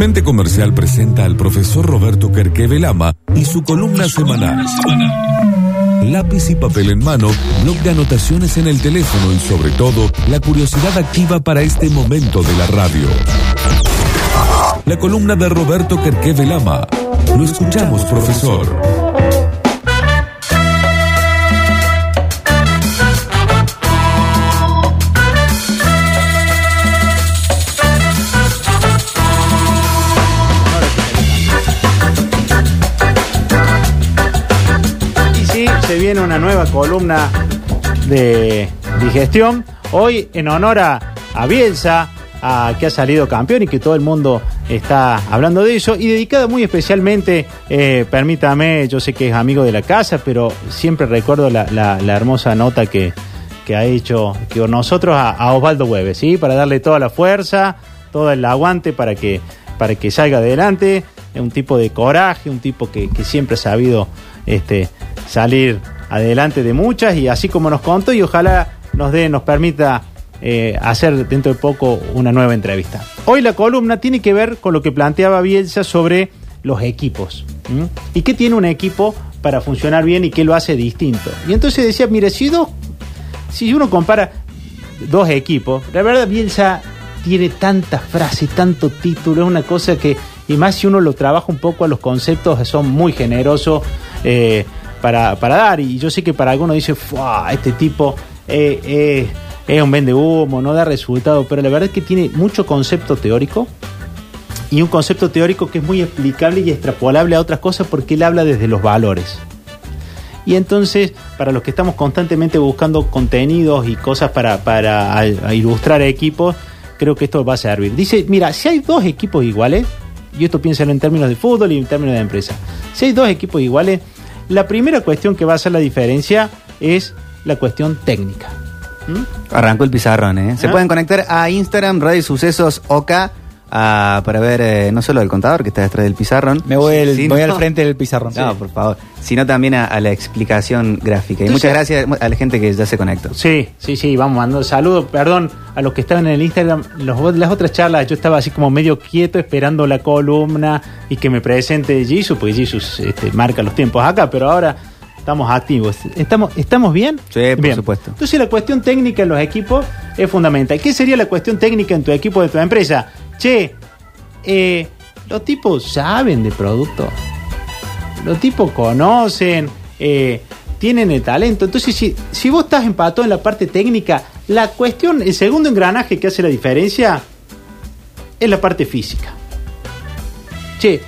Mente Comercial presenta al profesor Roberto Kerkevelama y su columna semanal. Lápiz y papel en mano, blog de anotaciones en el teléfono y sobre todo, la curiosidad activa para este momento de la radio. La columna de Roberto Kerkevelama. Lo escuchamos, profesor. Viene una nueva columna de digestión. Hoy en honor a, Bielsa, a, que ha salido campeón y que todo el mundo está hablando de eso. Y dedicada muy especialmente, eh, permítame, yo sé que es amigo de la casa, pero siempre recuerdo la, hermosa nota que, ha hecho que nosotros a, Osvaldo Hueves, ¿sí? Para darle toda la fuerza, todo el aguante para que, para que salga adelante. Es un tipo de coraje, un tipo que, que siempre ha sabido este, salir adelante de muchas y así como nos contó y ojalá nos dé, nos permita eh, hacer dentro de poco una nueva entrevista. Hoy la columna tiene que ver con lo que planteaba Bielsa sobre los equipos. ¿Y qué tiene un equipo para funcionar bien y qué lo hace distinto? Y entonces decía, mire, si, dos, si uno compara dos equipos, la verdad Bielsa tiene tantas frases, tanto título, es una cosa que, y más si uno lo trabaja un poco a los conceptos, son muy generosos. Eh, para, dar. Y yo sé que para algunos dice, este tipo eh, eh, es un vende humo, no da resultado, pero la verdad es que tiene mucho concepto teórico y un concepto teórico que es muy explicable y extrapolable a otras cosas porque él habla desde los valores. Y entonces, para los que estamos constantemente buscando contenidos y cosas para, para ilustrar equipos, creo que esto va a servir. Dice, mira, si hay dos equipos iguales, y esto piénsalo en términos de fútbol y en términos de empresa, si hay dos equipos iguales, la primera cuestión que va a hacer la diferencia es la cuestión técnica. ¿Mm? Arrancó el pizarrón, ¿eh? Se ¿Ah? pueden conectar a Instagram, Radio Sucesos OK Ah, para ver eh, no solo el contador que está detrás del pizarrón. Me voy, voy al frente del pizarrón. No, por favor. Sino también a, la explicación gráfica. Y muchas gracias a la gente que ya se conectó. Sí, sí, sí, vamos mandando saludos. Perdón a los que estaban en el Instagram. las otras charlas yo estaba así como medio quieto esperando la columna y que me presente Jesus, porque Jesus este, marca los tiempos acá, pero ahora estamos activos. ¿Estamos, ¿Estamos bien? Sí, por supuesto. Entonces la cuestión técnica en los equipos es fundamental. ¿Qué sería la cuestión técnica en tu equipo de tu empresa? Che, eh, los tipos saben de producto. Los tipos conocen, eh, tienen el talento. Entonces, si, si vos estás empatado en la parte técnica, la cuestión, el segundo engranaje que hace la diferencia es la parte física. Che,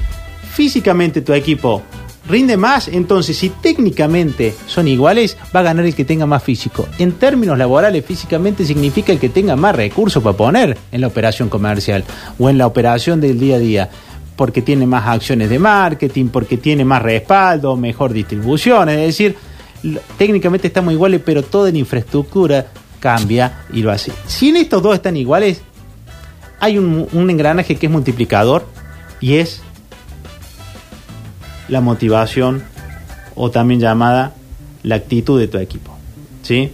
físicamente tu equipo rinde más, entonces si técnicamente son iguales, va a ganar el que tenga más físico. En términos laborales, físicamente significa el que tenga más recursos para poner en la operación comercial o en la operación del día a día, porque tiene más acciones de marketing, porque tiene más respaldo, mejor distribución, es decir, técnicamente estamos iguales, pero toda la infraestructura cambia y lo hace. Si en estos dos están iguales, hay un, un engranaje que es multiplicador y es la motivación o también llamada la actitud de tu equipo. ¿Sí?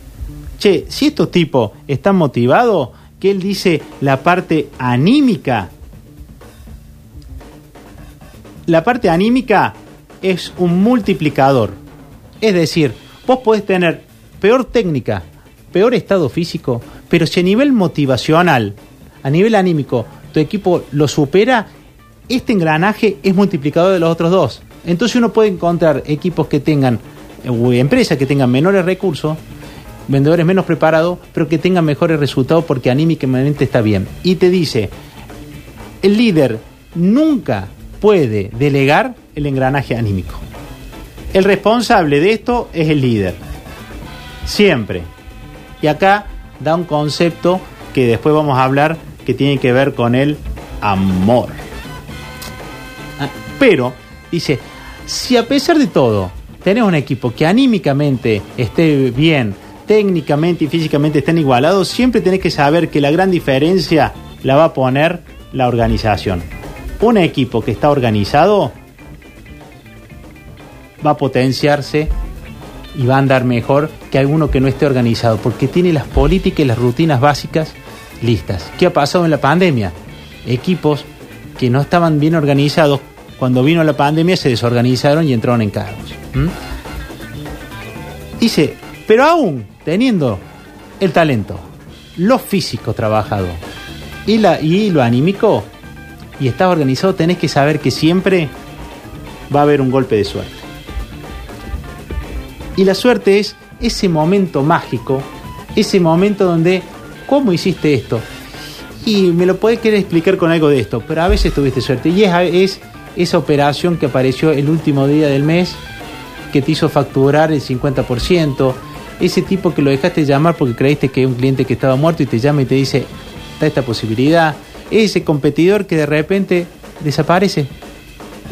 Che, si estos tipos están motivados, que él dice la parte anímica. La parte anímica es un multiplicador. Es decir, vos podés tener peor técnica, peor estado físico, pero si a nivel motivacional, a nivel anímico, tu equipo lo supera, este engranaje es multiplicador de los otros dos. Entonces uno puede encontrar equipos que tengan, empresas que tengan menores recursos, vendedores menos preparados, pero que tengan mejores resultados porque anímicamente está bien. Y te dice, el líder nunca puede delegar el engranaje anímico. El responsable de esto es el líder. Siempre. Y acá da un concepto que después vamos a hablar que tiene que ver con el amor. Ah, pero, dice, si a pesar de todo tenés un equipo que anímicamente esté bien, técnicamente y físicamente estén igualados, siempre tenés que saber que la gran diferencia la va a poner la organización. Un equipo que está organizado va a potenciarse y va a andar mejor que alguno que no esté organizado, porque tiene las políticas y las rutinas básicas listas. ¿Qué ha pasado en la pandemia? Equipos que no estaban bien organizados, cuando vino la pandemia se desorganizaron y entraron en cargos. ¿m? Dice, pero aún teniendo el talento, lo físico trabajado y, la, y lo anímico, y estás organizado, tenés que saber que siempre va a haber un golpe de suerte. Y la suerte es ese momento mágico, ese momento donde, ¿cómo hiciste esto? Y me lo podés querer explicar con algo de esto, pero a veces tuviste suerte. Y es esa operación que apareció el último día del mes, que te hizo facturar el 50%, ese tipo que lo dejaste llamar porque creíste que es un cliente que estaba muerto y te llama y te dice, está esta posibilidad, ese competidor que de repente desaparece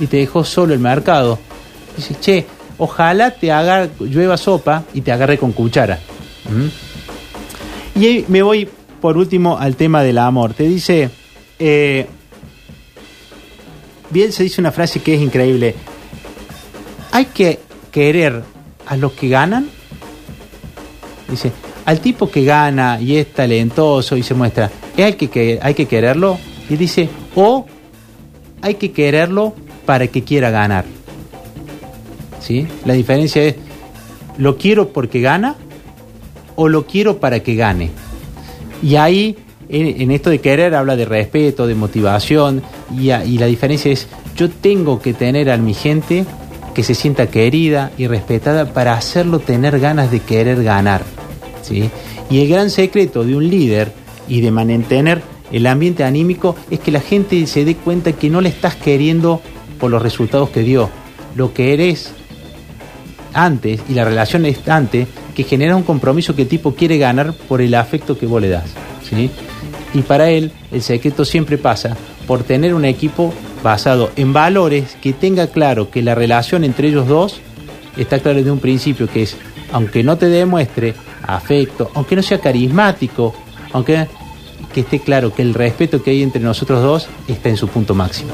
y te dejó solo el mercado. Dice, che, ojalá te haga llueva sopa y te agarre con cuchara. ¿Mm? Y me voy por último al tema del amor. Te dice, eh, bien se dice una frase que es increíble. Hay que querer a los que ganan. Dice, al tipo que gana y es talentoso y se muestra, ¿hay que, hay que quererlo? Y dice, o hay que quererlo para que quiera ganar. ¿Sí? La diferencia es, ¿lo quiero porque gana o lo quiero para que gane? Y ahí, en esto de querer, habla de respeto, de motivación, y, la diferencia es, yo tengo que tener a mi gente que se sienta querida y respetada para hacerlo tener ganas de querer ganar. ¿sí? Y el gran secreto de un líder y de mantener el ambiente anímico es que la gente se dé cuenta que no le estás queriendo por los resultados que dio. Lo que eres antes y la relación es antes que genera un compromiso que el tipo quiere ganar por el afecto que vos le das. ¿sí? Y para él el secreto siempre pasa por tener un equipo basado en valores que tenga claro que la relación entre ellos dos está clara desde un principio que es, aunque no te demuestre afecto, aunque no sea carismático, aunque que esté claro que el respeto que hay entre nosotros dos está en su punto máximo.